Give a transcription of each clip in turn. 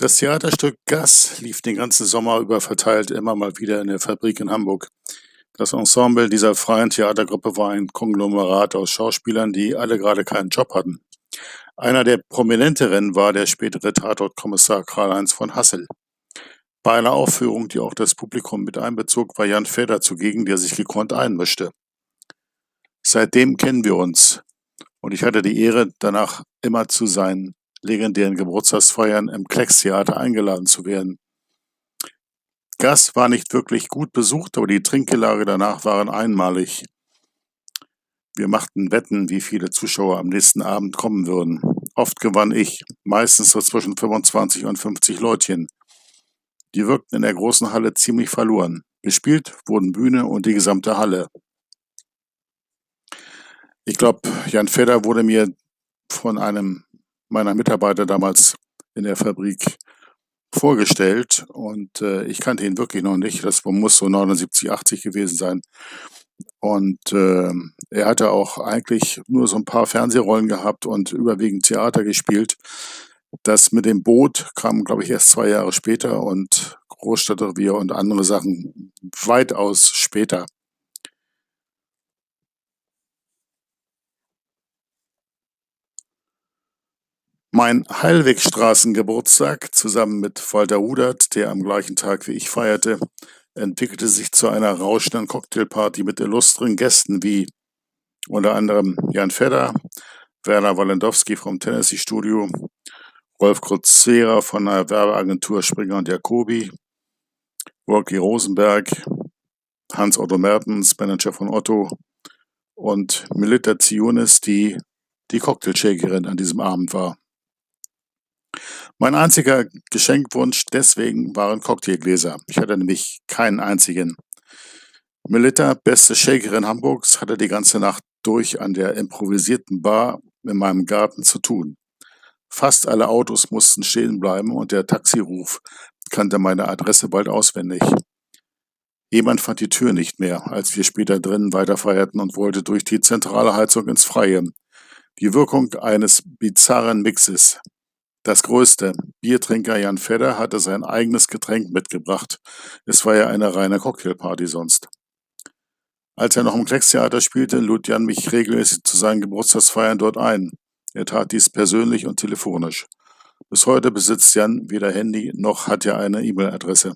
Das Theaterstück Gas lief den ganzen Sommer über verteilt immer mal wieder in der Fabrik in Hamburg. Das Ensemble dieser freien Theatergruppe war ein Konglomerat aus Schauspielern, die alle gerade keinen Job hatten. Einer der prominenteren war der spätere Tatortkommissar Karl-Heinz von Hassel. Bei einer Aufführung, die auch das Publikum mit einbezog, war Jan Fedder zugegen, der sich gekonnt einmischte. Seitdem kennen wir uns und ich hatte die Ehre, danach immer zu seinen legendären Geburtstagsfeiern im Kleckstheater eingeladen zu werden. Gas war nicht wirklich gut besucht, aber die Trinkgelage danach waren einmalig. Wir machten Wetten, wie viele Zuschauer am nächsten Abend kommen würden. Oft gewann ich, meistens so zwischen 25 und 50 Leutchen. Die wirkten in der großen Halle ziemlich verloren. Gespielt wurden Bühne und die gesamte Halle. Ich glaube, Jan Fedder wurde mir von einem meiner Mitarbeiter damals in der Fabrik vorgestellt und äh, ich kannte ihn wirklich noch nicht. Das muss so 79, 80 gewesen sein. Und äh, er hatte auch eigentlich nur so ein paar Fernsehrollen gehabt und überwiegend Theater gespielt. Das mit dem Boot kam, glaube ich, erst zwei Jahre später und Großstadtrevier und andere Sachen weitaus später. Mein Heilwegstraßen-Geburtstag zusammen mit Walter Rudert, der am gleichen Tag wie ich feierte, entwickelte sich zu einer rauschenden Cocktailparty mit illustren Gästen wie unter anderem Jan Fedder, Werner Walendowski vom Tennessee Studio, Rolf Kruzera von der Werbeagentur Springer und Jacobi, Rocky Rosenberg, Hans Otto Mertens, Manager von Otto und Melita Zionis, die die Cocktailshakerin an diesem Abend war. Mein einziger Geschenkwunsch deswegen waren Cocktailgläser. Ich hatte nämlich keinen einzigen. Melita, beste Shakerin Hamburgs, hatte die ganze Nacht durch an der improvisierten Bar in meinem Garten zu tun. Fast alle Autos mussten stehen bleiben und der Taxiruf kannte meine Adresse bald auswendig. Jemand fand die Tür nicht mehr, als wir später drinnen weiterfeierten und wollte durch die zentrale Heizung ins Freie. Die Wirkung eines bizarren Mixes. Das Größte, Biertrinker Jan Fedder hatte sein eigenes Getränk mitgebracht. Es war ja eine reine Cocktailparty sonst. Als er noch im Kleckstheater spielte, lud Jan mich regelmäßig zu seinen Geburtstagsfeiern dort ein. Er tat dies persönlich und telefonisch. Bis heute besitzt Jan weder Handy noch hat er eine E-Mail-Adresse.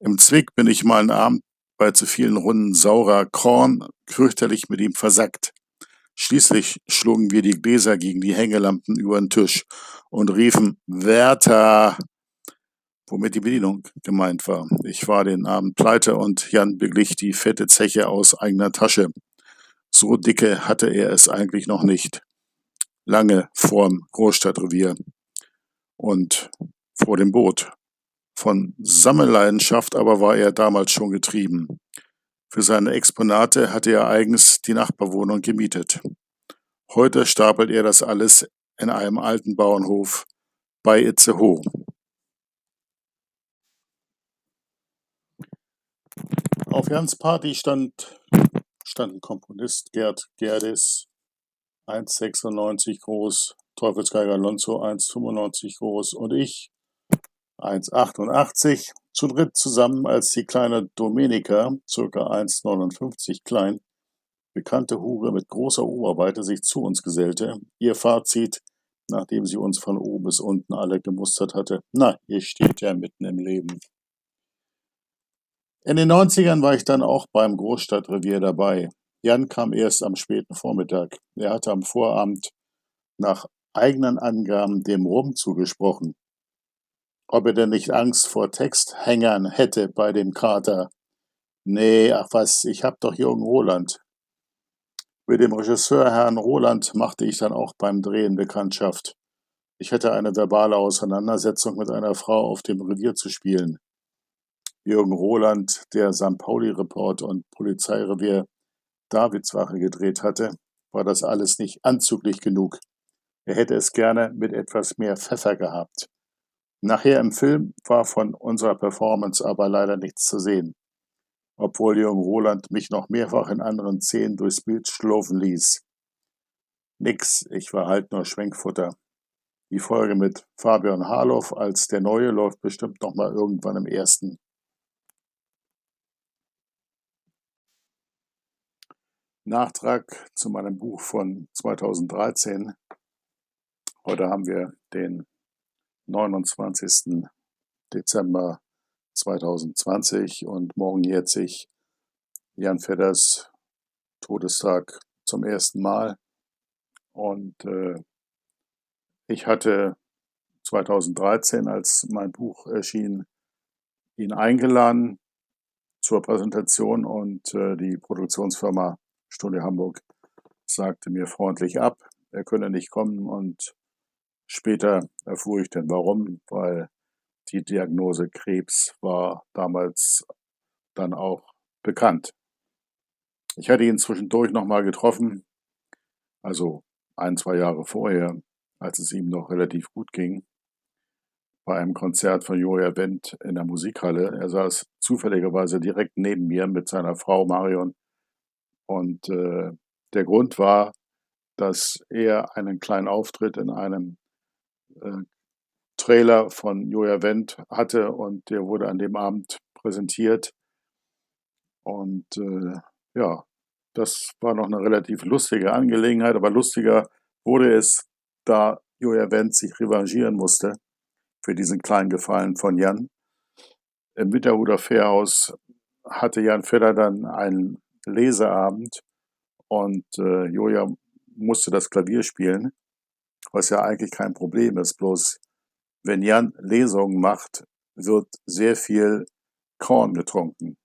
Im Zwick bin ich mal einen Abend bei zu vielen Runden saurer Korn fürchterlich mit ihm versackt. Schließlich schlugen wir die Gläser gegen die Hängelampen über den Tisch und riefen Wärter, womit die Bedienung gemeint war. Ich war den Abend pleite und Jan beglich die fette Zeche aus eigener Tasche. So dicke hatte er es eigentlich noch nicht. Lange vorm Großstadtrevier und vor dem Boot. Von Sammelleidenschaft aber war er damals schon getrieben. Für seine Exponate hatte er eigens die Nachbarwohnung gemietet. Heute stapelt er das alles in einem alten Bauernhof bei Itzehoe. Auf Jans Party stand, standen Komponist Gerd Gerdis, 1,96 groß, Teufelsgeiger Lonzo 1,95 groß und ich, 1,88 zu dritt zusammen, als die kleine Domenica, circa 1,59 klein, bekannte Hure mit großer Oberweite sich zu uns gesellte. Ihr Fazit, nachdem sie uns von oben bis unten alle gemustert hatte, na, hier steht ja mitten im Leben. In den 90ern war ich dann auch beim Großstadtrevier dabei. Jan kam erst am späten Vormittag. Er hatte am Vorabend nach eigenen Angaben dem Rum zugesprochen ob er denn nicht Angst vor Texthängern hätte bei dem Kater. Nee, ach was, ich hab doch Jürgen Roland. Mit dem Regisseur Herrn Roland machte ich dann auch beim Drehen Bekanntschaft. Ich hätte eine verbale Auseinandersetzung mit einer Frau auf dem Revier zu spielen. Jürgen Roland, der St. Pauli-Report und Polizeirevier Davidswache gedreht hatte, war das alles nicht anzüglich genug. Er hätte es gerne mit etwas mehr Pfeffer gehabt. Nachher im Film war von unserer Performance aber leider nichts zu sehen, obwohl Jürgen Roland mich noch mehrfach in anderen Szenen durchs Bild schlurfen ließ. Nix, ich war halt nur Schwenkfutter. Die Folge mit Fabian Harloff als der Neue läuft bestimmt noch mal irgendwann im ersten. Nachtrag zu meinem Buch von 2013. Heute haben wir den 29. Dezember 2020 und morgen jährt sich Jan Fedders Todestag zum ersten Mal. Und äh, ich hatte 2013, als mein Buch erschien, ihn eingeladen zur Präsentation und äh, die Produktionsfirma Stunde Hamburg sagte mir freundlich ab, er könne nicht kommen und später erfuhr ich dann warum, weil die Diagnose Krebs war damals dann auch bekannt. Ich hatte ihn zwischendurch nochmal getroffen, also ein, zwei Jahre vorher, als es ihm noch relativ gut ging, bei einem Konzert von Joja Wendt in der Musikhalle. Er saß zufälligerweise direkt neben mir mit seiner Frau Marion. Und äh, der Grund war, dass er einen kleinen Auftritt in einem äh, Trailer von Joja Wendt hatte und der wurde an dem Abend präsentiert. Und äh, ja, das war noch eine relativ lustige Angelegenheit, aber lustiger wurde es, da Julia Wendt sich revanchieren musste für diesen kleinen Gefallen von Jan. Im Winterhuder Fährhaus hatte Jan Fedder dann einen Leseabend und äh, Julia musste das Klavier spielen, was ja eigentlich kein Problem ist. Bloß wenn Jan Lesungen macht, wird sehr viel Korn getrunken.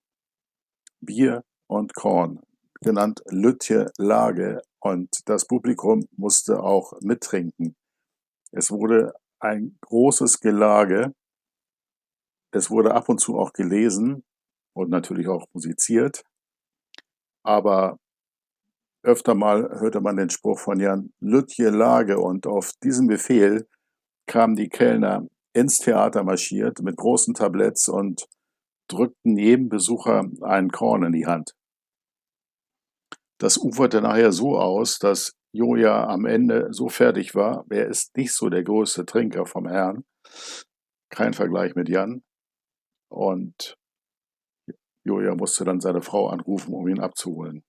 Bier und Korn, genannt Lütje Lage, und das Publikum musste auch mittrinken. Es wurde ein großes Gelage. Es wurde ab und zu auch gelesen und natürlich auch musiziert. Aber öfter mal hörte man den Spruch von Jan Lütje Lage und auf diesen Befehl kamen die Kellner ins Theater marschiert mit großen Tabletts und drückten jedem Besucher einen Korn in die Hand. Das uferte nachher so aus, dass Joja am Ende so fertig war. Er ist nicht so der größte Trinker vom Herrn. Kein Vergleich mit Jan. Und Joja musste dann seine Frau anrufen, um ihn abzuholen.